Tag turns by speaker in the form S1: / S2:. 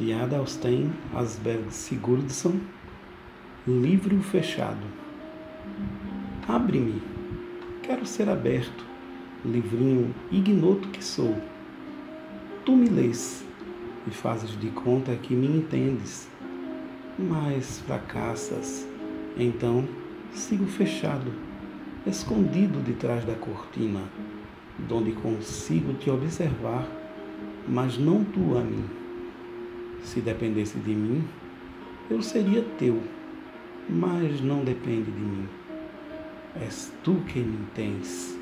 S1: de Ada Austen Asberg Sigurdsson, Livro Fechado. Abre-me, quero ser aberto, livrinho ignoto que sou. Tu me lês e fazes de conta que me entendes, mas fracassas, então sigo fechado, escondido de trás da cortina, donde consigo te observar, mas não tu a mim. Se dependesse de mim, eu seria teu, mas não depende de mim. És tu quem me tens.